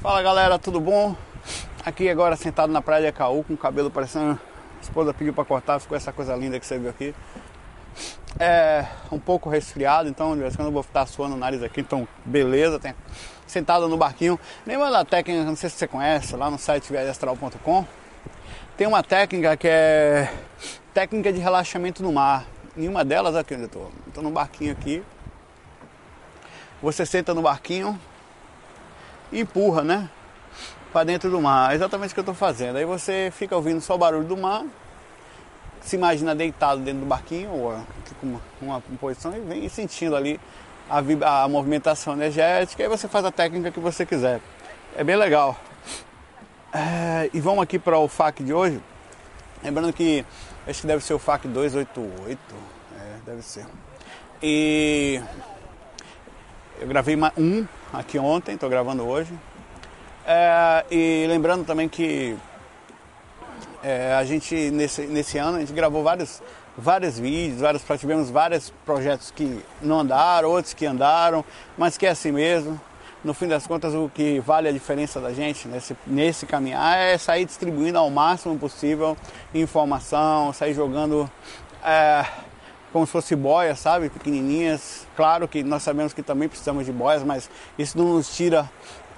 Fala galera, tudo bom? Aqui agora sentado na praia de Acaú com o cabelo parecendo. A esposa pediu para cortar, ficou essa coisa linda que você viu aqui. É um pouco resfriado, então de vez em quando eu vou estar suando o nariz aqui, então beleza, tem... sentado no barquinho. Lembra da técnica, não sei se você conhece, lá no site viajastral.com tem uma técnica que é técnica de relaxamento no mar. Nenhuma delas aqui onde eu estou. Estou no barquinho aqui. Você senta no barquinho empurra, né? Para dentro do mar. É exatamente o que eu estou fazendo. Aí você fica ouvindo só o barulho do mar. Se imagina deitado dentro do barquinho, ou com uma, uma posição, e vem sentindo ali a, a movimentação energética. Aí você faz a técnica que você quiser. É bem legal. É, e vamos aqui para o FAQ de hoje. Lembrando que acho que deve ser o FAQ 288. É, deve ser. E eu gravei um aqui ontem, estou gravando hoje. É, e lembrando também que é, a gente nesse, nesse ano a gente gravou vários, vários vídeos, vários, tivemos vários projetos que não andaram, outros que andaram, mas que é assim mesmo no fim das contas, o que vale a diferença da gente nesse, nesse caminhar é sair distribuindo ao máximo possível informação, sair jogando é, como se fosse boias, sabe? Pequenininhas. Claro que nós sabemos que também precisamos de boias, mas isso não nos tira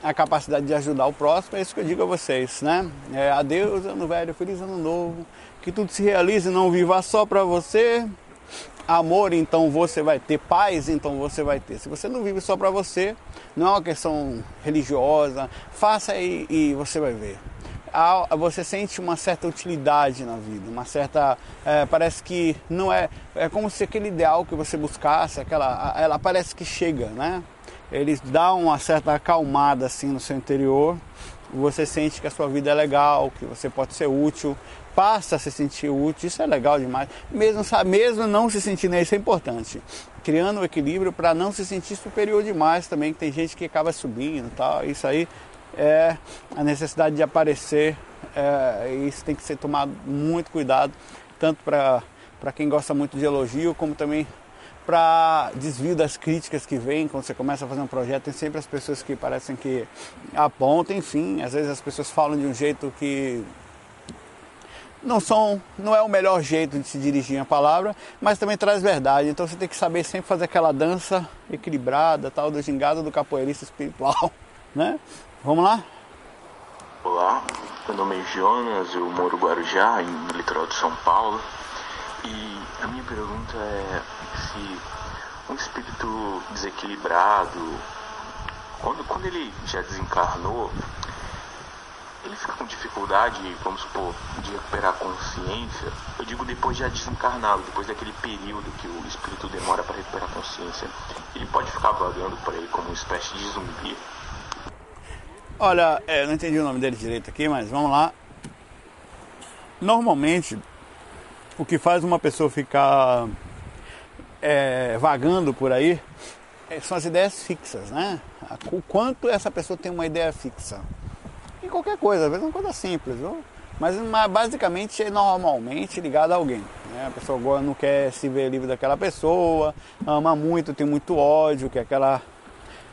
a capacidade de ajudar o próximo. É isso que eu digo a vocês, né? É, adeus, ano velho, feliz ano novo. Que tudo se realize, não viva só para você, amor, então você vai ter paz, então você vai ter. Se você não vive só para você, não é uma questão religiosa, faça e, e você vai ver. Você sente uma certa utilidade na vida, uma certa. É, parece que não é. É como se aquele ideal que você buscasse, aquela, ela parece que chega, né? Eles dão uma certa acalmada assim no seu interior. Você sente que a sua vida é legal, que você pode ser útil, passa a se sentir útil, isso é legal demais. Mesmo, mesmo não se sentindo isso é importante. Criando o um equilíbrio para não se sentir superior demais também, que tem gente que acaba subindo tal. Isso aí é a necessidade de aparecer, é, isso tem que ser tomado muito cuidado, tanto para quem gosta muito de elogio, como também para desvio das críticas que vêm quando você começa a fazer um projeto. Tem sempre as pessoas que parecem que apontam, enfim, às vezes as pessoas falam de um jeito que não são, não é o melhor jeito de se dirigir a palavra, mas também traz verdade. Então você tem que saber sempre fazer aquela dança equilibrada, tal do gingado do capoeirista espiritual, né? Vamos lá? Olá, meu nome é Jonas, eu moro Guarujá, no litoral de São Paulo. E a minha pergunta é se um espírito desequilibrado, quando, quando ele já desencarnou, ele fica com dificuldade, vamos supor, de recuperar a consciência, eu digo depois de já desencarnado, depois daquele período que o espírito demora para recuperar a consciência, ele pode ficar vagando por aí como uma espécie de zumbi. Olha, é, não entendi o nome dele direito aqui, mas vamos lá. Normalmente, o que faz uma pessoa ficar é, vagando por aí é, são as ideias fixas, né? O quanto essa pessoa tem uma ideia fixa em qualquer coisa, às vezes é uma coisa simples, viu? Mas, basicamente é normalmente ligado a alguém. Né? A pessoa não quer se ver livre daquela pessoa, ama muito, tem muito ódio, que é aquela.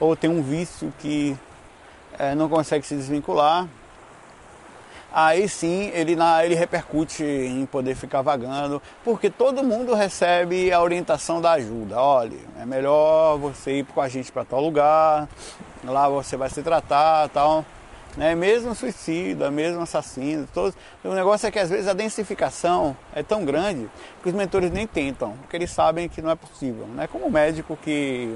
ou tem um vício que é, não consegue se desvincular. Aí sim ele, na, ele repercute em poder ficar vagando, porque todo mundo recebe a orientação da ajuda. Olha, é melhor você ir com a gente para tal lugar, lá você vai se tratar tal né? mesmo suicida, mesmo assassino, todos. O negócio é que às vezes a densificação é tão grande que os mentores nem tentam, porque eles sabem que não é possível. Não é como o médico que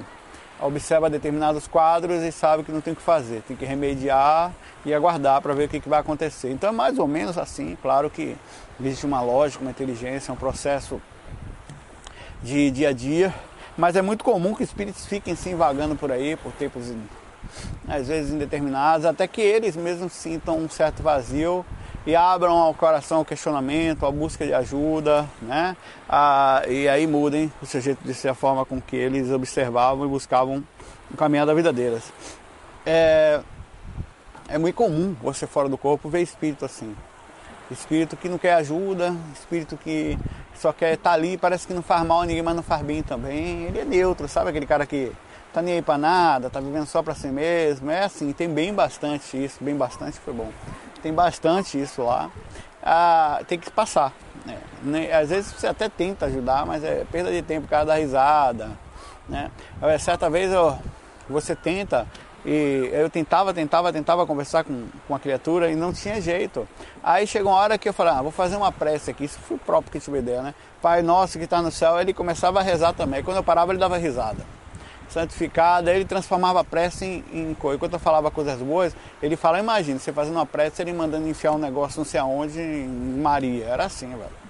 observa determinados quadros e sabe que não tem o que fazer, tem que remediar e aguardar para ver o que, que vai acontecer. Então é mais ou menos assim, claro que existe uma lógica, uma inteligência, um processo de dia a dia, mas é muito comum que espíritos fiquem se vagando por aí por tempos às vezes indeterminados, até que eles mesmos sintam um certo vazio e abram ao coração o questionamento, a busca de ajuda, né? Ah, e aí mudem o seu jeito de ser, a forma com que eles observavam e buscavam o caminho da vida deles. É, é muito comum você fora do corpo ver espírito assim. Espírito que não quer ajuda, espírito que só quer estar tá ali, parece que não faz mal a ninguém, mas não faz bem também. Ele é neutro, sabe aquele cara que tá nem aí pra nada, tá vivendo só pra si mesmo. É assim, tem bem bastante isso, bem bastante foi bom. Tem bastante isso lá. Ah, tem que passar. Né? Às vezes você até tenta ajudar, mas é perda de tempo, o cara dá risada. Né? Certa vez eu, você tenta e eu tentava, tentava, tentava conversar com, com a criatura e não tinha jeito. Aí chegou uma hora que eu falei, ah, vou fazer uma prece aqui. Isso foi o próprio que tive ideia, né? Pai nosso que está no céu, ele começava a rezar também. Quando eu parava, ele dava risada. Santificado, aí ele transformava a prece em, em coisa. Quando eu falava coisas boas, ele fala, imagina, você fazendo uma prece, ele mandando enfiar um negócio não sei aonde em Maria. Era assim, velho.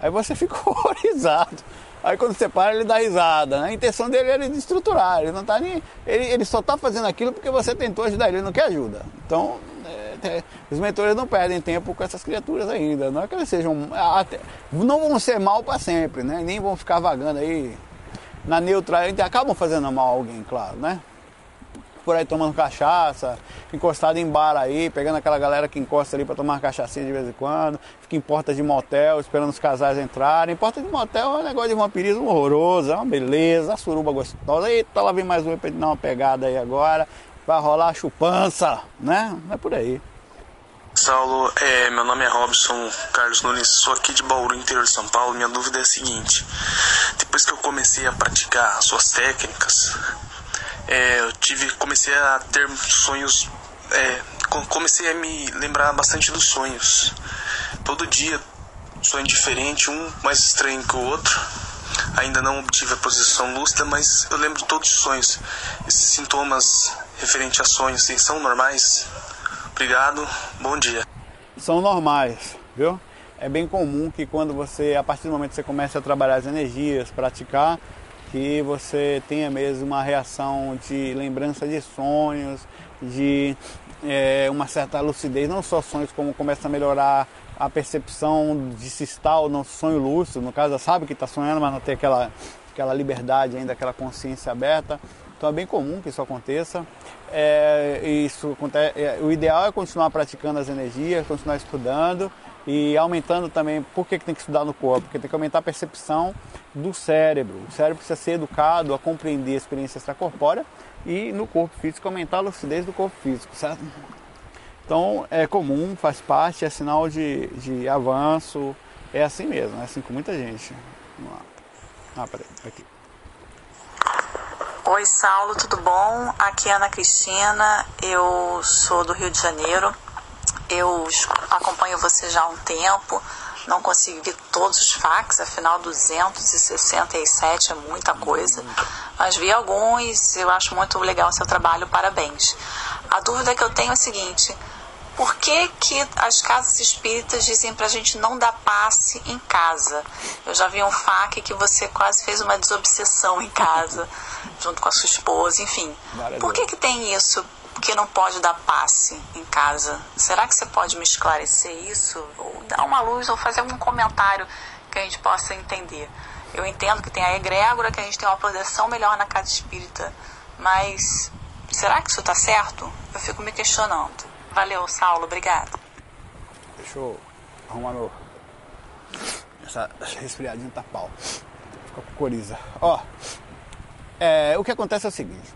Aí você fica horrorizado. Aí quando você para, ele dá risada. Né? A intenção dele era de estruturar, ele não tá nem. Ele, ele só está fazendo aquilo porque você tentou ajudar ele, ele não quer ajuda. Então, é, é, os mentores não perdem tempo com essas criaturas ainda. Não é que eles sejam. Até, não vão ser mal para sempre, né? Nem vão ficar vagando aí na neutralidade. Acabam fazendo mal a alguém, claro, né? por aí tomando cachaça, encostado em bar aí, pegando aquela galera que encosta ali para tomar uma cachaçinha de vez em quando, fica em porta de motel esperando os casais entrarem. Porta de motel é um negócio de vampirismo horroroso, é uma beleza, a suruba gostosa. Eita, lá vem mais um pra dar uma pegada aí agora, vai rolar a chupança, né? É por aí. Saulo, é, meu nome é Robson Carlos Nunes, sou aqui de Bauru, interior de São Paulo. Minha dúvida é a seguinte: depois que eu comecei a praticar suas técnicas, é, eu tive, comecei a ter sonhos, é, comecei a me lembrar bastante dos sonhos. Todo dia, sonho diferente, um mais estranho que o outro. Ainda não obtive a posição lúcida, mas eu lembro todos os sonhos. Esses sintomas referentes a sonhos assim, são normais? Obrigado, bom dia. São normais, viu? É bem comum que quando você, a partir do momento que você começa a trabalhar as energias, praticar, que você tenha mesmo uma reação de lembrança de sonhos, de é, uma certa lucidez, não só sonhos, como começa a melhorar a percepção de se estar ou não sonho lúcido, no caso, sabe que está sonhando, mas não tem aquela, aquela liberdade ainda, aquela consciência aberta. Então é bem comum que isso aconteça. É, isso acontece, é, o ideal é continuar praticando as energias, continuar estudando e aumentando também, por que, que tem que estudar no corpo? Porque tem que aumentar a percepção do cérebro. O cérebro precisa ser educado a compreender a experiência extracorpórea e no corpo físico aumentar a lucidez do corpo físico, certo? Então é comum, faz parte, é sinal de, de avanço, é assim mesmo, é assim com muita gente. Vamos lá. Ah, peraí, aqui. Oi Saulo, tudo bom? Aqui é Ana Cristina, eu sou do Rio de Janeiro. Eu acompanho você já há um tempo, não consegui ver todos os fax, afinal 267 é muita coisa, mas vi alguns, eu acho muito legal o seu trabalho, parabéns. A dúvida que eu tenho é a seguinte, por que, que as casas espíritas dizem para a gente não dar passe em casa? Eu já vi um FAQ que você quase fez uma desobsessão em casa, junto com a sua esposa, enfim. Por que, que tem isso? que não pode dar passe em casa. Será que você pode me esclarecer isso? Ou dar uma luz ou fazer algum comentário que a gente possa entender? Eu entendo que tem a egrégora, que a gente tem uma proteção melhor na casa espírita, mas será que isso está certo? Eu fico me questionando. Valeu, Saulo, obrigado. Deixa eu arrumar meu. Essa resfriadinha tá pau. Fica com coriza. Ó, é, o que acontece é o seguinte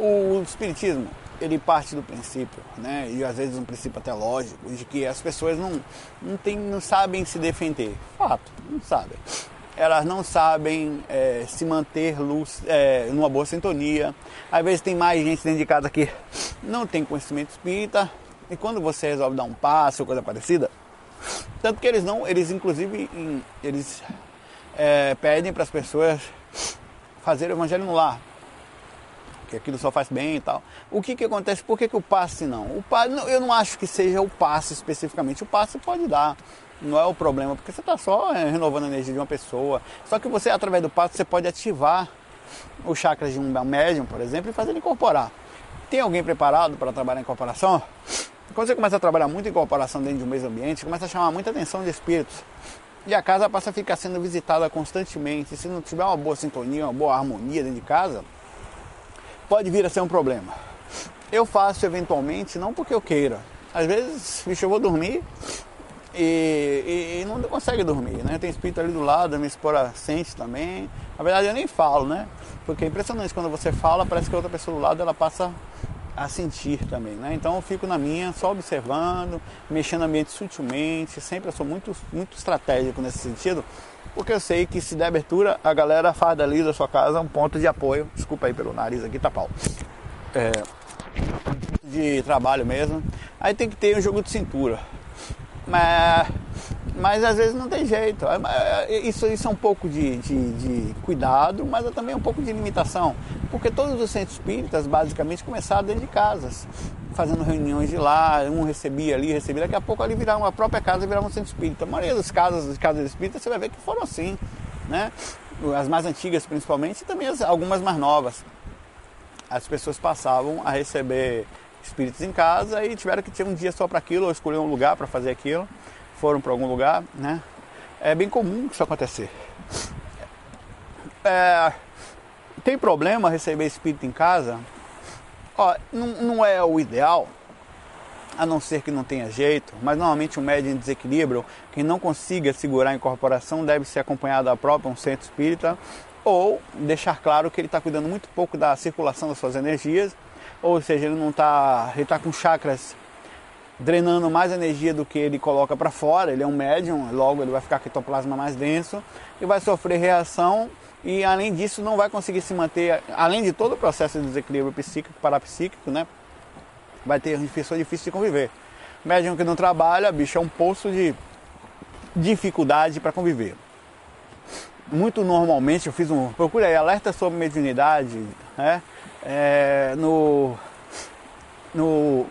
o espiritismo, ele parte do princípio, né, e às vezes um princípio até lógico, de que as pessoas não, não, tem, não sabem se defender. Fato, não sabem. Elas não sabem é, se manter luz, é, numa boa sintonia. Às vezes tem mais gente dentro de casa que não tem conhecimento espírita, e quando você resolve dar um passo ou coisa parecida, tanto que eles não, eles inclusive, eles é, pedem para as pessoas fazer o evangelho no lar, que aquilo só faz bem e tal. O que, que acontece? Por que, que o passe não? O passe, eu não acho que seja o passe especificamente. O passe pode dar, não é o problema, porque você está só é, renovando a energia de uma pessoa. Só que você, através do passe, você pode ativar o chakra de um médium, por exemplo, e fazer ele incorporar. Tem alguém preparado para trabalhar em incorporação? Quando você começa a trabalhar muito em incorporação dentro de um mesmo ambiente, começa a chamar muita atenção de espíritos. E a casa passa a ficar sendo visitada constantemente. Se não tiver uma boa sintonia, uma boa harmonia dentro de casa, pode vir a ser um problema. Eu faço eventualmente, não porque eu queira. Às vezes, bicho, eu vou dormir e, e, e não consegue dormir, né? Tem espírito ali do lado, a minha esposa sente também. Na verdade, eu nem falo, né? Porque é impressionante quando você fala, parece que a outra pessoa do lado ela passa a sentir também, né? Então eu fico na minha, só observando, mexendo no ambiente sutilmente, sempre eu sou muito, muito estratégico nesse sentido, porque eu sei que se der abertura, a galera faz dali da sua casa um ponto de apoio. Desculpa aí pelo nariz aqui, tá pau. É, de trabalho mesmo. Aí tem que ter um jogo de cintura. Mas, mas às vezes não tem jeito. É, é, isso, isso é um pouco de, de, de cuidado, mas é também um pouco de limitação. Porque todos os centros espíritas basicamente começaram dentro de casas, fazendo reuniões de lá, um recebia ali, recebia, daqui a pouco ali virava uma própria casa e virava um centro espírita. A maioria das casas, das casas espíritas, você vai ver que foram assim, né? As mais antigas principalmente e também as, algumas mais novas. As pessoas passavam a receber espíritos em casa e tiveram que ter um dia só para aquilo, ou escolher um lugar para fazer aquilo, foram para algum lugar, né? É bem comum isso acontecer. É, tem problema receber espírito em casa? Ó, não, não é o ideal, a não ser que não tenha jeito, mas normalmente um médium em desequilíbrio, quem não consiga segurar a incorporação, deve ser acompanhado da própria um centro espírita, ou deixar claro que ele está cuidando muito pouco da circulação das suas energias ou seja, ele não está, ele está com chakras drenando mais energia do que ele coloca para fora, ele é um médium, logo ele vai ficar com ectoplasma mais denso e vai sofrer reação e além disso não vai conseguir se manter, além de todo o processo de desequilíbrio psíquico, parapsíquico, né? Vai ter pessoa difícil de conviver. Médium que não trabalha, bicho, é um poço de dificuldade para conviver. Muito normalmente eu fiz um. Procure aí, alerta sobre mediunidade, né? é, no, no,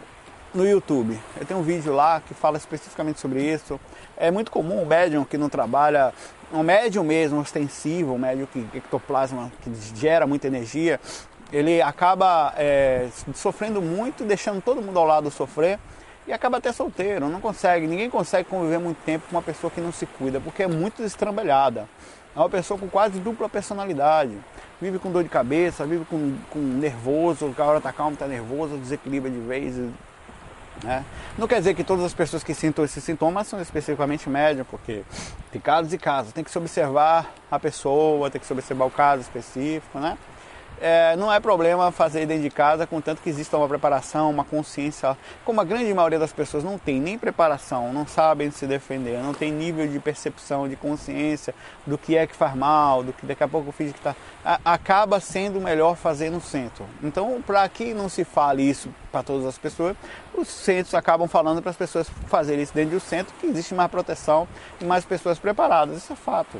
no YouTube. Eu tenho um vídeo lá que fala especificamente sobre isso. É muito comum o médium que não trabalha, um médium mesmo, ostensivo, um médium que ectoplasma, que gera muita energia, ele acaba é, sofrendo muito, deixando todo mundo ao lado sofrer e acaba até solteiro, não consegue, ninguém consegue conviver muito tempo com uma pessoa que não se cuida, porque é muito destrambelhada. É uma pessoa com quase dupla personalidade vive com dor de cabeça, vive com, com nervoso, a hora tá calmo, tá nervoso, desequilibra de vez. Né? Não quer dizer que todas as pessoas que sintam esses sintomas são especificamente médias, porque tem casos e casos. Tem que se observar a pessoa, tem que se observar o caso específico, né? É, não é problema fazer dentro de casa, contanto que exista uma preparação, uma consciência. Como a grande maioria das pessoas não tem nem preparação, não sabem se defender, não tem nível de percepção, de consciência do que é que faz mal, do que daqui a pouco o físico está. Acaba sendo melhor fazer no centro. Então, para que não se fale isso para todas as pessoas, os centros acabam falando para as pessoas fazerem isso dentro do centro, que existe mais proteção e mais pessoas preparadas. Isso é fato.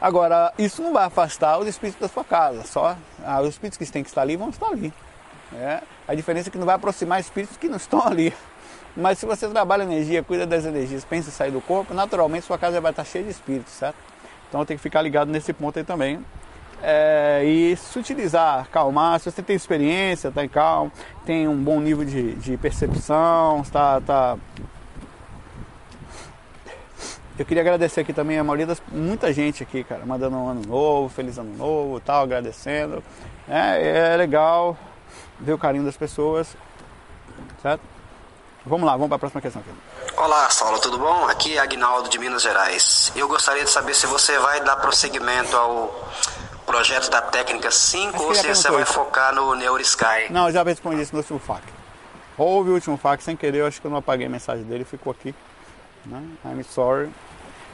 Agora, isso não vai afastar os espíritos da sua casa, só ah, os espíritos que têm que estar ali vão estar ali. É? A diferença é que não vai aproximar espíritos que não estão ali. Mas se você trabalha energia, cuida das energias, pensa em sair do corpo, naturalmente sua casa vai estar cheia de espíritos, certo? Então tem que ficar ligado nesse ponto aí também. É, e se utilizar, acalmar, se você tem experiência, está em calma, tem um bom nível de, de percepção, está tá eu queria agradecer aqui também a maioria das. muita gente aqui, cara, mandando um ano novo, feliz ano novo tal, agradecendo. É, é legal ver o carinho das pessoas. Certo? Vamos lá, vamos para a próxima questão aqui. Olá, Saulo, tudo bom? Aqui é Agnaldo de Minas Gerais. Eu gostaria de saber se você vai dar prosseguimento ao projeto da técnica 5 ou se você vai focar no NeuroSky. Não, eu já respondi isso no último FAQ. Houve o último FAQ sem querer, eu acho que eu não apaguei a mensagem dele, ficou aqui. Né? I'm sorry.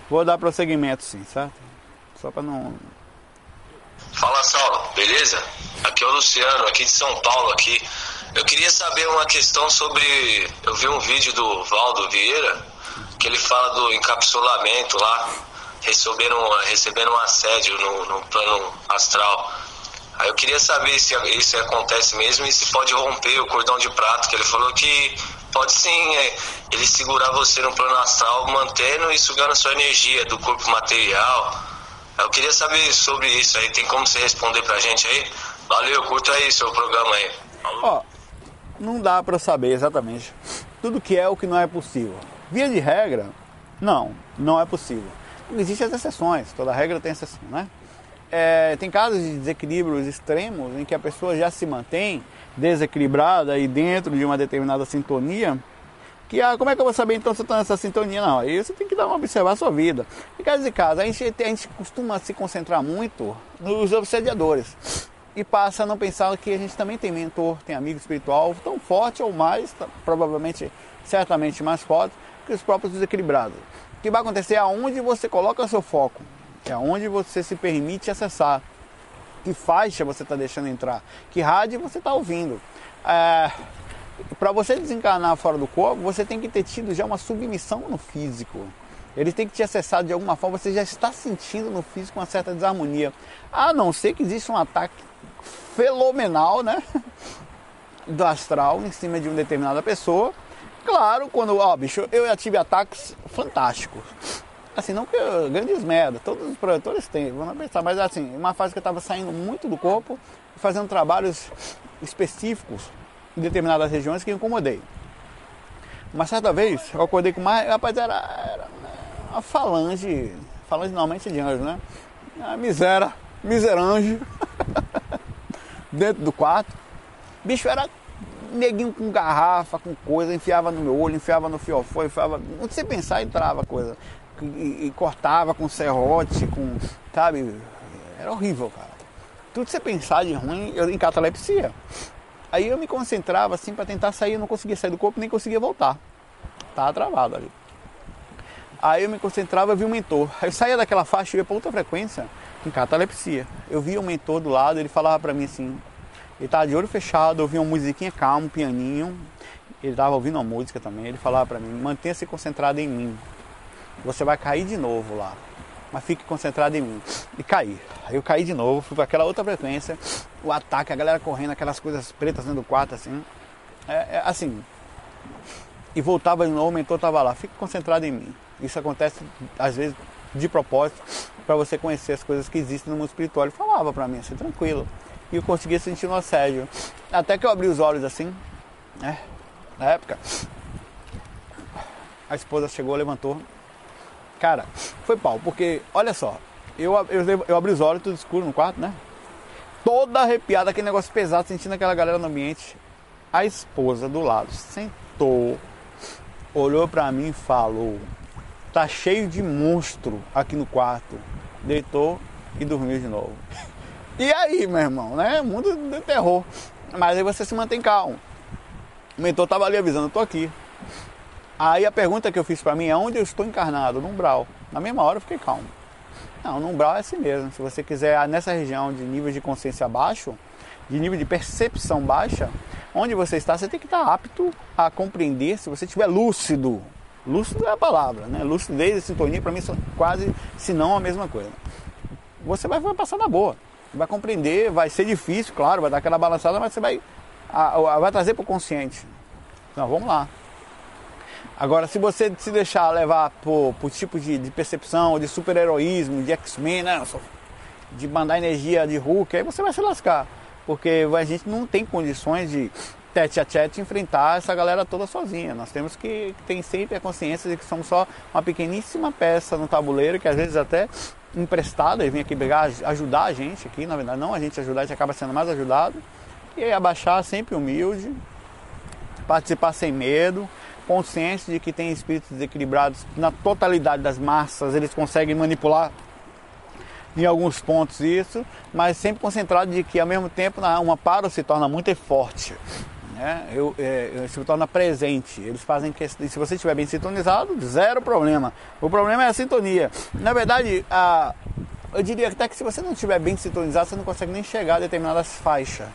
Vou dar prosseguimento sim, certo? Só para não. Fala Saulo, beleza? Aqui é o Luciano, aqui de São Paulo aqui. Eu queria saber uma questão sobre. Eu vi um vídeo do Valdo Vieira que ele fala do encapsulamento lá, recebendo, recebendo um assédio no, no plano astral. Aí eu queria saber se isso acontece mesmo e se pode romper o cordão de prato, que ele falou que pode sim é, ele segurar você no plano astral, mantendo e sugando a sua energia do corpo material. Eu queria saber sobre isso aí, tem como você responder pra gente aí? Valeu, curta aí seu programa aí. Ó, não dá para saber exatamente tudo que é o que não é possível. Via de regra, não, não é possível. Existem as exceções, toda regra tem exceção, né? É, tem casos de desequilíbrios extremos em que a pessoa já se mantém desequilibrada e dentro de uma determinada sintonia Que ah, como é que eu vou saber então se eu estou nessa sintonia? Não, aí você tem que dar uma observar a sua vida. Em caso de casa, a gente, a gente costuma se concentrar muito nos obsediadores e passa a não pensar que a gente também tem mentor, tem amigo espiritual tão forte ou mais, provavelmente, certamente mais forte que os próprios desequilibrados. O que vai acontecer é aonde você coloca seu foco, é aonde você se permite acessar. Que faixa você está deixando entrar, que rádio você está ouvindo. É, Para você desencarnar fora do corpo, você tem que ter tido já uma submissão no físico. Ele tem que te acessar de alguma forma, você já está sentindo no físico uma certa desarmonia. A não ser que exista um ataque fenomenal, né? Do astral em cima de uma determinada pessoa. Claro, quando, ó, bicho, eu já tive ataques fantásticos. Assim, não que eu, grandes merda, todos os projetores têm, vamos pensar, mas assim, uma fase que eu estava saindo muito do corpo, fazendo trabalhos específicos em determinadas regiões que incomodei. Uma certa vez, eu acordei com mais, rapaz, era, era uma falange, falange normalmente de anjo, né? A miséria, miserange. dentro do quarto. Bicho era neguinho com garrafa, com coisa, enfiava no meu olho, enfiava no fiofó, enfiava. Onde você pensar, entrava coisa. E, e, cortava com serrote, com. Sabe? Era horrível, cara. Tudo que você pensar de ruim, eu em catalepsia. Aí eu me concentrava assim para tentar sair, eu não conseguia sair do corpo, nem conseguia voltar. Tava travado ali. Aí eu me concentrava, eu vi um mentor. Aí eu saía daquela faixa e ia para outra frequência com catalepsia. Eu via o mentor do lado, ele falava para mim assim, ele tava de olho fechado, ouvia uma musiquinha calma, um pianinho, ele tava ouvindo uma música também, ele falava para mim, mantenha-se concentrado em mim. Você vai cair de novo lá. Mas fique concentrado em mim. E caí. Aí eu caí de novo, fui para aquela outra frequência, o ataque, a galera correndo, aquelas coisas pretas dentro do quarto, assim. É, é, assim. E voltava de novo, o mentor tava lá, fique concentrado em mim. Isso acontece às vezes de propósito para você conhecer as coisas que existem no mundo espiritual. Ele falava para mim assim, tranquilo. E eu conseguia sentir um assédio. Até que eu abri os olhos assim, né? Na época, a esposa chegou, levantou. Cara, foi pau, porque olha só, eu, eu, eu abri os olhos, tudo escuro no quarto, né? Toda arrepiada, aquele negócio pesado, sentindo aquela galera no ambiente. A esposa do lado sentou, olhou para mim e falou: Tá cheio de monstro aqui no quarto. Deitou e dormiu de novo. E aí, meu irmão, né? Mundo de terror. Mas aí você se mantém calmo. O mentor tava ali avisando, eu tô aqui. Aí a pergunta que eu fiz para mim é onde eu estou encarnado? No umbral. Na mesma hora eu fiquei calmo. Não, no umbral é assim mesmo. Se você quiser nessa região de nível de consciência baixo, de nível de percepção baixa, onde você está, você tem que estar apto a compreender se você estiver lúcido Lúcido é a palavra, né? Lucidez e sintonia para mim são quase, se não a mesma coisa. Você vai, passar na boa, vai compreender, vai ser difícil, claro, vai dar aquela balançada, mas você vai, vai trazer para o consciente. Então vamos lá. Agora, se você se deixar levar por, por tipo de, de percepção, de super-heroísmo, de X-Men, né? de mandar energia de Hulk, aí você vai se lascar. Porque a gente não tem condições de tete a tete enfrentar essa galera toda sozinha. Nós temos que ter sempre a consciência de que somos só uma pequeníssima peça no tabuleiro que às vezes até emprestada e vem aqui brigar, ajudar a gente aqui, na verdade não a gente ajudar, a gente acaba sendo mais ajudado. E abaixar sempre humilde, participar sem medo, consciente de que tem espíritos desequilibrados na totalidade das massas, eles conseguem manipular em alguns pontos isso, mas sempre concentrado de que ao mesmo tempo uma paro se torna muito forte né? eu, é, se torna presente. Eles fazem questão. Se você estiver bem sintonizado, zero problema. O problema é a sintonia. Na verdade, a, eu diria até que se você não estiver bem sintonizado, você não consegue nem chegar a determinadas faixas.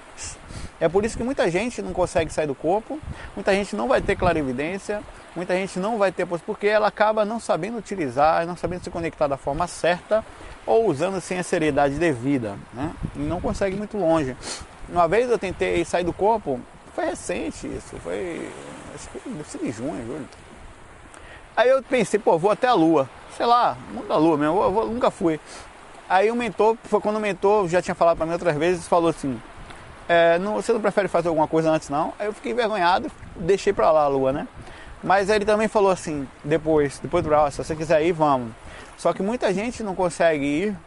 É por isso que muita gente não consegue sair do corpo, muita gente não vai ter clarividência, muita gente não vai ter, porque ela acaba não sabendo utilizar, não sabendo se conectar da forma certa ou usando sem a seriedade devida, né? E não consegue muito longe. Uma vez eu tentei sair do corpo foi recente isso, foi. Acho que ser de junho, julho. Aí eu pensei, pô, vou até a lua. Sei lá, mundo da lua mesmo, eu, eu, nunca fui. Aí o mentor, foi quando o mentor já tinha falado para mim outras vezes, falou assim, é, não, você não prefere fazer alguma coisa antes não? Aí eu fiquei envergonhado, deixei pra lá a lua, né? Mas ele também falou assim, depois, depois do se você quiser ir, vamos. Só que muita gente não consegue ir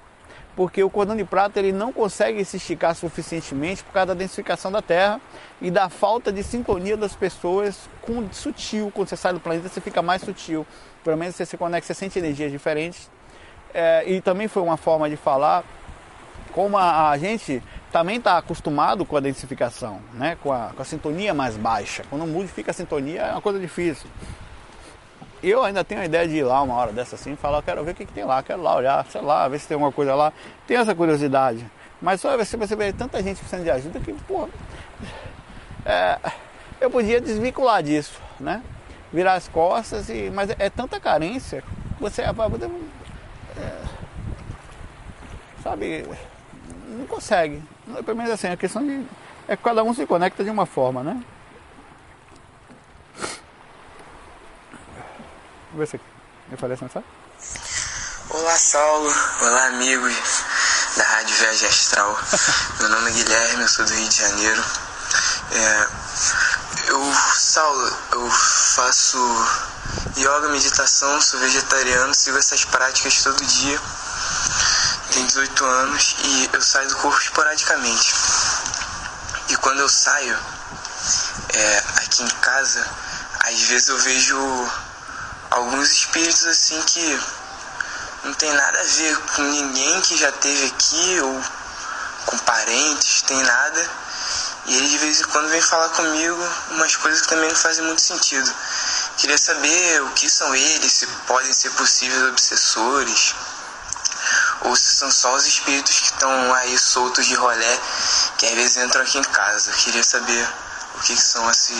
porque o cordão de prata ele não consegue se esticar suficientemente por causa da densificação da Terra e da falta de sintonia das pessoas com sutil. Quando você sai do planeta, você fica mais sutil. Pelo menos você se conecta, você sente energias diferentes. É, e também foi uma forma de falar como a, a gente também está acostumado com a densificação, né? com, a, com a sintonia mais baixa. Quando modifica a sintonia é uma coisa difícil eu ainda tenho a ideia de ir lá uma hora dessa assim e falar, quero ver o que, que, tem lá, quero lá olhar, sei lá, ver se tem alguma coisa lá. Tenho essa curiosidade. Mas só você, vê tanta gente precisando de ajuda que, pô, é, eu podia desvincular disso, né? Virar as costas, e, mas é, é tanta carência você é, sabe, não consegue. Pelo menos assim, a questão de. É que cada um se conecta de uma forma, né? Vamos ver se eu falei essa Olá, Saulo. Olá, amigos da Rádio Viagem Astral. Meu nome é Guilherme, eu sou do Rio de Janeiro. É, eu, Saulo, eu faço yoga, meditação, sou vegetariano, sigo essas práticas todo dia. Tenho 18 anos e eu saio do corpo esporadicamente. E quando eu saio é, aqui em casa, às vezes eu vejo alguns espíritos assim que não tem nada a ver com ninguém que já teve aqui ou com parentes, tem nada. E eles de vez em quando vêm falar comigo umas coisas que também não fazem muito sentido. Queria saber o que são eles, se podem ser possíveis obsessores, ou se são só os espíritos que estão aí soltos de rolé, que às vezes entram aqui em casa. Queria saber o que são esse,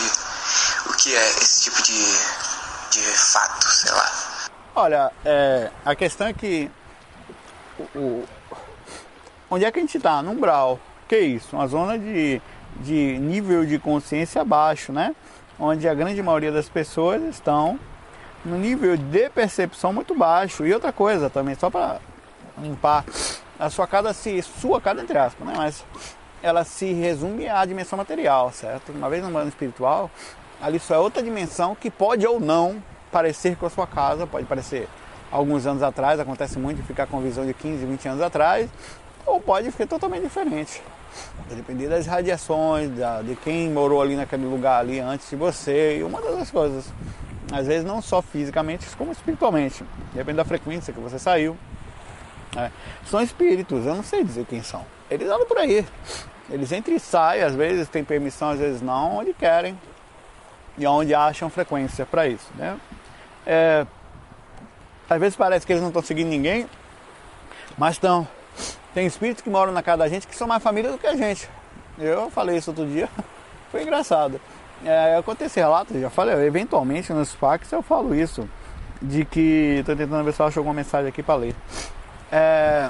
o que é esse tipo de de fato, sei lá. Olha, é, a questão é que o, onde é que a gente está? No umbral. Que é isso? Uma zona de, de nível de consciência baixo, né? Onde a grande maioria das pessoas estão no nível de percepção muito baixo. E outra coisa também, só para limpar, a sua casa se. sua casa entre aspas, né? Mas ela se resume à dimensão material, certo? Uma vez no plano espiritual, ali só é outra dimensão que pode ou não parecer com a sua casa, pode parecer alguns anos atrás, acontece muito ficar com visão de 15, 20 anos atrás, ou pode ficar totalmente diferente. Vai depender das radiações, da, de quem morou ali naquele lugar ali antes de você, e uma das coisas. Às vezes não só fisicamente, como espiritualmente. Depende da frequência que você saiu. É. São espíritos, eu não sei dizer quem são. Eles andam por aí. Eles entram e saem, às vezes tem permissão, às vezes não, onde querem e onde acham frequência para isso. Né? É, às vezes parece que eles não estão seguindo ninguém, mas estão. Tem espíritos que moram na casa da gente que são mais família do que a gente. Eu falei isso outro dia, foi engraçado. É, acontece relato, já falei, eventualmente nos fax eu falo isso, de que. Estou tentando ver se eu acho alguma mensagem aqui para ler. É,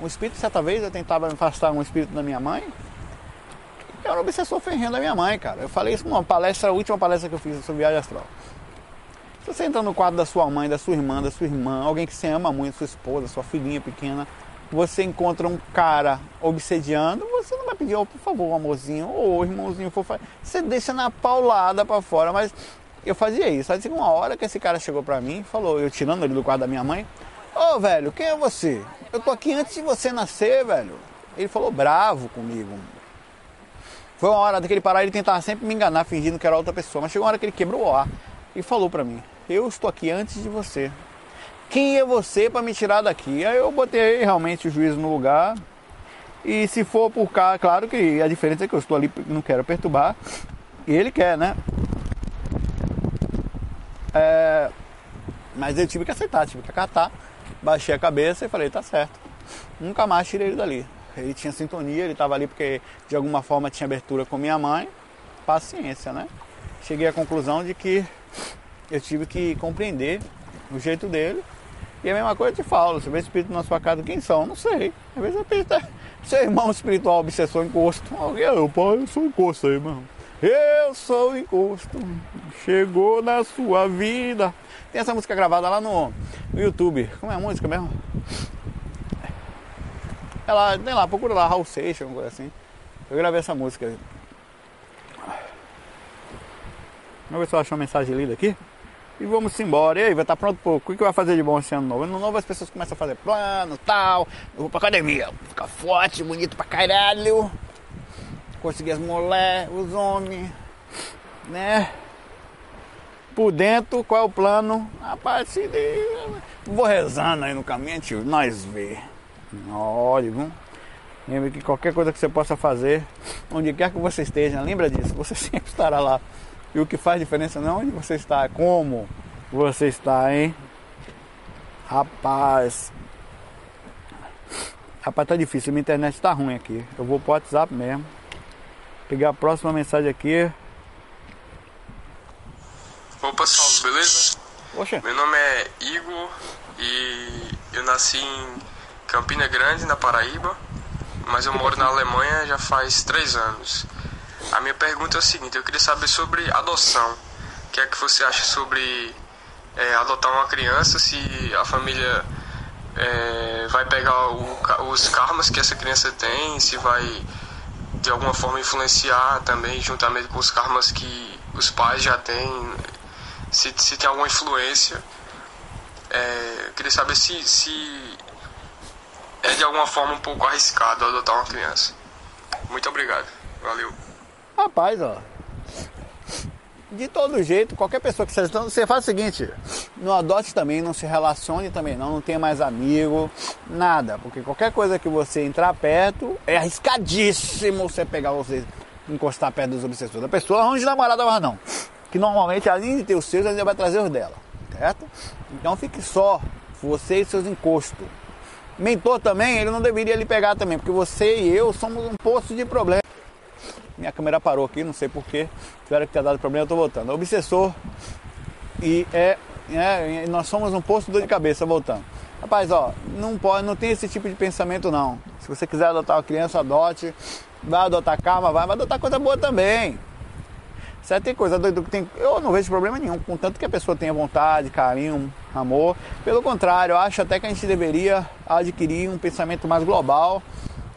um espírito, certa vez, eu tentava afastar um espírito da minha mãe, eu era um obsessor ferrenho da minha mãe, cara. Eu falei isso numa palestra, a última palestra que eu fiz sobre viagem astral. Se você entra no quadro da sua mãe, da sua irmã, da sua irmã, alguém que você ama muito, sua esposa, sua filhinha pequena, você encontra um cara obsediando, você não vai pedir, oh, por favor, amorzinho, ou oh, irmãozinho, fofo. Você deixa na paulada para fora, mas eu fazia isso. Aí uma hora que esse cara chegou pra mim falou, eu tirando ele do quadro da minha mãe, ô oh, velho, quem é você? Eu tô aqui antes de você nascer, velho. Ele falou bravo comigo, foi uma hora daquele parar ele tentava sempre me enganar, fingindo que era outra pessoa. Mas chegou uma hora que ele quebrou o ar e falou para mim: Eu estou aqui antes de você. Quem é você para me tirar daqui? Aí eu botei realmente o juízo no lugar. E se for por cá, claro que a diferença é que eu estou ali, não quero perturbar. E ele quer, né? É, mas eu tive que aceitar, tive que acatar. Baixei a cabeça e falei: Tá certo. Nunca mais tirei ele dali. Ele tinha sintonia, ele estava ali porque de alguma forma tinha abertura com minha mãe. Paciência, né? Cheguei à conclusão de que eu tive que compreender o jeito dele. E a mesma coisa eu te falo, você vê espírito na sua casa, quem são? Não sei. Às vezes é seu irmão espiritual, obsessor, encosto. Alguém, eu, pai, eu sou encosto aí, irmão. Eu sou encosto. Chegou na sua vida. Tem essa música gravada lá no, no YouTube. Como é a música mesmo? Ela, sei lá, procura lá Raul Seixas, alguma coisa assim. Eu gravei essa música. Vamos ver se eu acho uma mensagem lida aqui. e vamos embora. E aí, vai estar tá pronto pro. O que vai fazer de bom esse ano novo? Ano novo as pessoas começam a fazer plano tal. Eu vou pra academia, ficar forte, bonito pra caralho. Conseguir as mulheres, os homens, né? Por dentro, qual é o plano? Partir de. Vou rezando aí no caminho, tio, nós vê. Olha, vamos. Lembre que qualquer coisa que você possa fazer, onde quer que você esteja, lembra disso, você sempre estará lá. E o que faz diferença não é onde você está, é como você está, hein? Rapaz. Rapaz, tá difícil, minha internet tá ruim aqui. Eu vou pro WhatsApp mesmo. Pegar a próxima mensagem aqui. Opa, salve, beleza? Oxa. Meu nome é Igor e eu nasci em Campina Grande, na Paraíba, mas eu moro na Alemanha já faz três anos. A minha pergunta é o seguinte: eu queria saber sobre adoção. O que é que você acha sobre é, adotar uma criança? Se a família é, vai pegar o, os karmas que essa criança tem, se vai de alguma forma influenciar também, juntamente com os karmas que os pais já têm, se, se tem alguma influência. É, queria saber se, se é de alguma forma um pouco arriscado adotar uma criança. Muito obrigado. Valeu. Rapaz, ó. De todo jeito, qualquer pessoa que seja. Então, você faz o seguinte: não adote também, não se relacione também, não, não tenha mais amigo, nada. Porque qualquer coisa que você entrar perto, é arriscadíssimo você pegar você, encostar perto dos obsessores. Da pessoa, arranje namorada mais não. Que normalmente, além de ter os seus, ainda vai trazer os dela, certo? Então fique só, você e seus encostos. Mentor também, ele não deveria lhe pegar também, porque você e eu somos um poço de problema. Minha câmera parou aqui, não sei porquê. Espero que tenha dado problema, eu tô voltando. Obsessor e é, é, nós somos um posto de dor de cabeça voltando. Rapaz, ó, não pode, não tem esse tipo de pensamento não. Se você quiser adotar uma criança, adote. Vai adotar calma, vai, vai adotar coisa boa também. Certo? Tem coisa doida que tem. Eu não vejo problema nenhum, contanto que a pessoa tenha vontade, carinho, amor. Pelo contrário, eu acho até que a gente deveria adquirir um pensamento mais global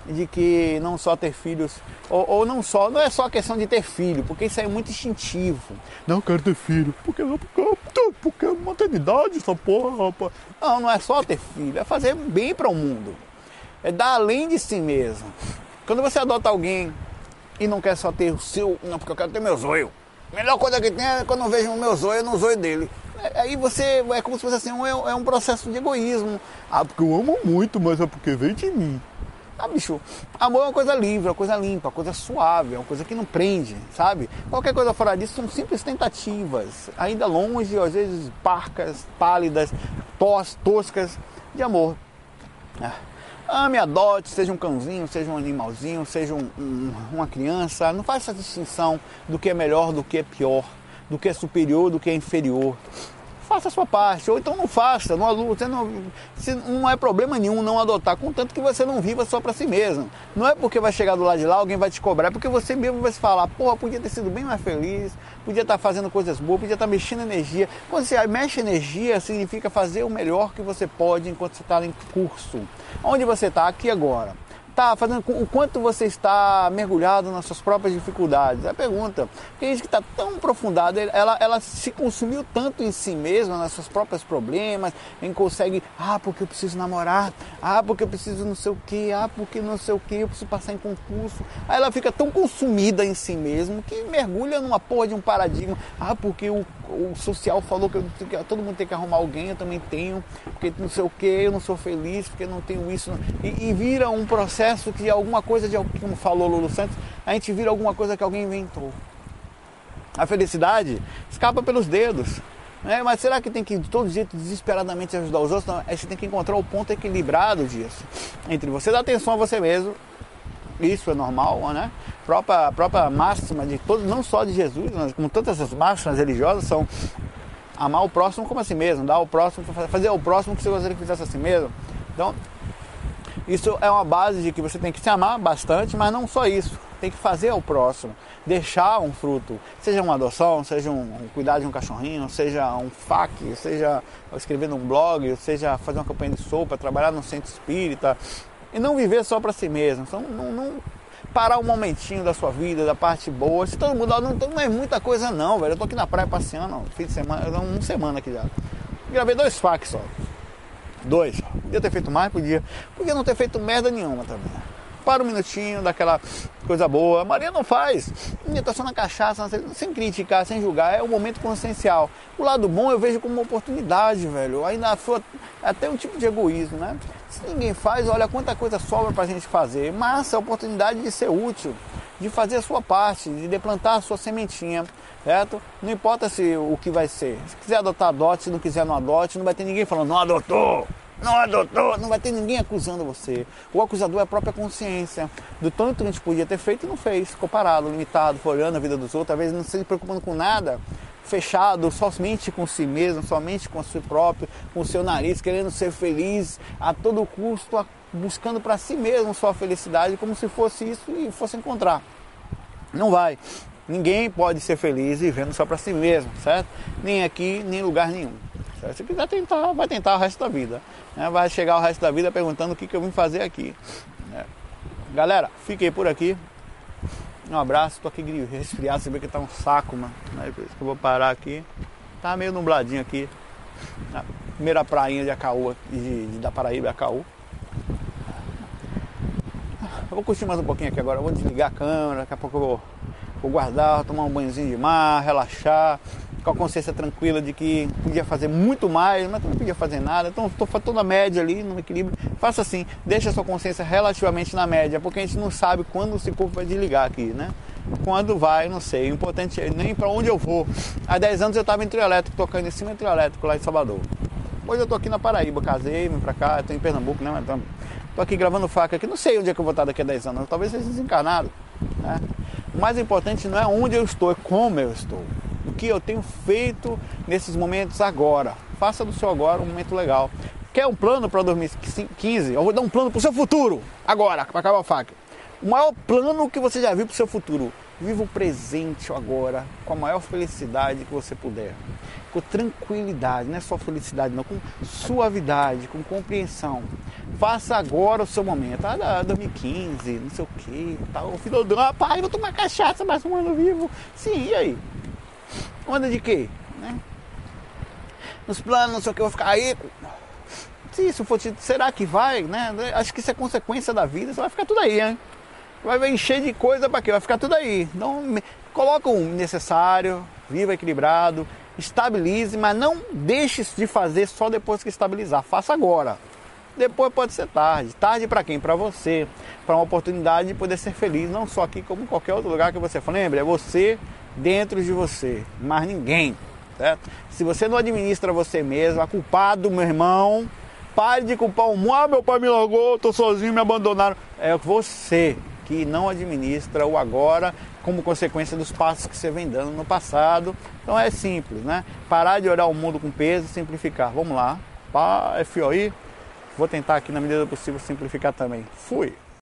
de que não só ter filhos, ou, ou, não só, não é só a questão de ter filho, porque isso é muito instintivo. Não quero ter filho, porque não, porque, porque é maternidade, essa porra, rapaz. Não, não é só ter filho, é fazer bem para o mundo. É dar além de si mesmo. Quando você adota alguém e não quer só ter o seu, não, porque eu quero ter meu zoio. A melhor coisa que tem é quando eu vejo o meu zoio no zoio dele. É, aí você, é como se fosse assim, é, é um processo de egoísmo. Ah, porque eu amo muito, mas é porque vem de mim. Ah, bicho, amor é uma coisa livre, é uma coisa limpa, uma coisa suave, é uma coisa que não prende, sabe? Qualquer coisa fora disso são simples tentativas, ainda longe, às vezes parcas, pálidas, tos, toscas de amor. Ah, ame, adote, seja um cãozinho, seja um animalzinho, seja um, um, uma criança, não faça essa distinção do que é melhor, do que é pior, do que é superior, do que é inferior faça a sua parte, ou então não faça, não, você não, não é problema nenhum não adotar, contanto que você não viva só para si mesmo. Não é porque vai chegar do lado de lá, alguém vai te cobrar, é porque você mesmo vai se falar, porra, podia ter sido bem mais feliz, podia estar tá fazendo coisas boas, podia estar tá mexendo energia. Quando você mexe energia, significa fazer o melhor que você pode enquanto você está em curso. Onde você está? Aqui agora está fazendo o quanto você está mergulhado nas suas próprias dificuldades. A pergunta, tem gente que está tão aprofundada, ela, ela se consumiu tanto em si mesma, nas seus próprios problemas, em consegue, ah, porque eu preciso namorar, ah, porque eu preciso não sei o que, ah, porque não sei o que, eu preciso passar em concurso. Aí ela fica tão consumida em si mesma que mergulha numa porra de um paradigma, ah, porque o, o social falou que, eu, que todo mundo tem que arrumar alguém, eu também tenho, porque não sei o que, eu não sou feliz, porque não tenho isso. E, e vira um processo que alguma coisa de como falou Lulu Santos, a gente vira alguma coisa que alguém inventou. A felicidade escapa pelos dedos. Né? Mas será que tem que de todo jeito desesperadamente ajudar os outros? Não, você tem que encontrar o ponto equilibrado disso. Entre você dar atenção a você mesmo, isso é normal, né? A própria, própria máxima de todos, não só de Jesus, mas como todas as máximas religiosas são amar o próximo como a si mesmo, dar ao próximo, fazer ao próximo que você gostaria que fizesse a si mesmo. Então, isso é uma base de que você tem que se amar bastante, mas não só isso. Tem que fazer ao próximo, deixar um fruto, seja uma adoção, seja um, um cuidar de um cachorrinho, seja um fac, seja escrever num blog, seja fazer uma campanha de sopa, trabalhar no centro espírita e não viver só para si mesmo. Então, não, não, parar um momentinho da sua vida, da parte boa. Se todo mundo, não, não é muita coisa não, velho. Eu tô aqui na praia passeando, fim de semana, uma semana aqui já. Gravei dois fax só. Dois. Podia ter feito mais, podia. Podia não ter feito merda nenhuma também para um minutinho, daquela coisa boa. A Maria não faz. Minha tá só na cachaça, sem criticar, sem julgar. É um momento consciencial. O lado bom eu vejo como uma oportunidade, velho. Ainda foi até um tipo de egoísmo, né? Se ninguém faz, olha quanta coisa sobra pra gente fazer. Massa, a oportunidade de ser útil, de fazer a sua parte, de deplantar a sua sementinha certo? Não importa se o que vai ser. Se quiser adotar, adote. Se não quiser, não adote. Não vai ter ninguém falando, não adotou não adotou, não vai ter ninguém acusando você. O acusador é a própria consciência do tanto que a gente podia ter feito e não fez. Ficou parado, limitado, foi olhando a vida dos outros, às vezes não se preocupando com nada, fechado somente com si mesmo, somente com si próprio, com o seu nariz, querendo ser feliz a todo custo, buscando para si mesmo sua felicidade, como se fosse isso e fosse encontrar. Não vai. Ninguém pode ser feliz vivendo só para si mesmo, certo? Nem aqui, nem em lugar nenhum. Se quiser tentar, vai tentar o resto da vida. Né? Vai chegar o resto da vida perguntando o que, que eu vim fazer aqui. Né? Galera, fiquei por aqui. Um abraço, tô aqui resfriado, você vê que tá um saco, mano. Né? Por isso que eu vou parar aqui. Tá meio nubladinho aqui. Na primeira prainha de Acaú, de, de, da Paraíba, Acaú. Vou curtir mais um pouquinho aqui agora. Vou desligar a câmera, daqui a pouco eu vou, vou guardar, tomar um banhozinho de mar, relaxar com a consciência tranquila de que podia fazer muito mais, mas não podia fazer nada. Então estou toda a média ali, no equilíbrio. Faça assim, deixa a sua consciência relativamente na média, porque a gente não sabe quando o corpo vai desligar aqui, né? Quando vai, não sei. O importante é nem para onde eu vou. Há 10 anos eu estava em trio elétrico, tocando em cima do trio elétrico lá em Salvador. Hoje eu estou aqui na Paraíba, casei, vim para cá, estou em Pernambuco, né? Mas tô aqui gravando faca aqui, não sei onde é que eu vou estar daqui a 10 anos, talvez seja desencarnado. Né? O mais importante não é onde eu estou, é como eu estou que eu tenho feito nesses momentos agora. Faça do seu agora um momento legal. Quer um plano para 2015? Eu vou dar um plano para o seu futuro, agora, para acabar a faca. O maior plano que você já viu para o seu futuro. Viva o presente agora com a maior felicidade que você puder. Com tranquilidade, não é só felicidade, não, com suavidade, com compreensão. Faça agora o seu momento. Ah, 2015, não sei o que, tal. O filho do pai, vou tomar cachaça mais um ano vivo. Sim, e aí? Onda de quê? Né? Nos planos, não sei o que, eu vou ficar rico. Se isso for, será que vai? Né? Acho que isso é consequência da vida, você vai ficar tudo aí, hein? Vai encher de coisa para quê? Vai ficar tudo aí. Então, coloca o necessário, viva equilibrado, estabilize, mas não deixe de fazer só depois que estabilizar. Faça agora. Depois pode ser tarde. Tarde para quem? Para você. Para uma oportunidade de poder ser feliz, não só aqui, como em qualquer outro lugar que você for. Lembre, é você dentro de você, mais ninguém. Certo? Se você não administra você mesmo, a culpado, meu irmão, pare de culpar o mundo. Ah, meu pai me largou, tô sozinho, me abandonaram. É você que não administra o agora como consequência dos passos que você vem dando no passado. Então é simples, né? Parar de olhar o mundo com peso simplificar. Vamos lá. Pá, FOI. Vou tentar aqui na medida do possível simplificar também. Fui.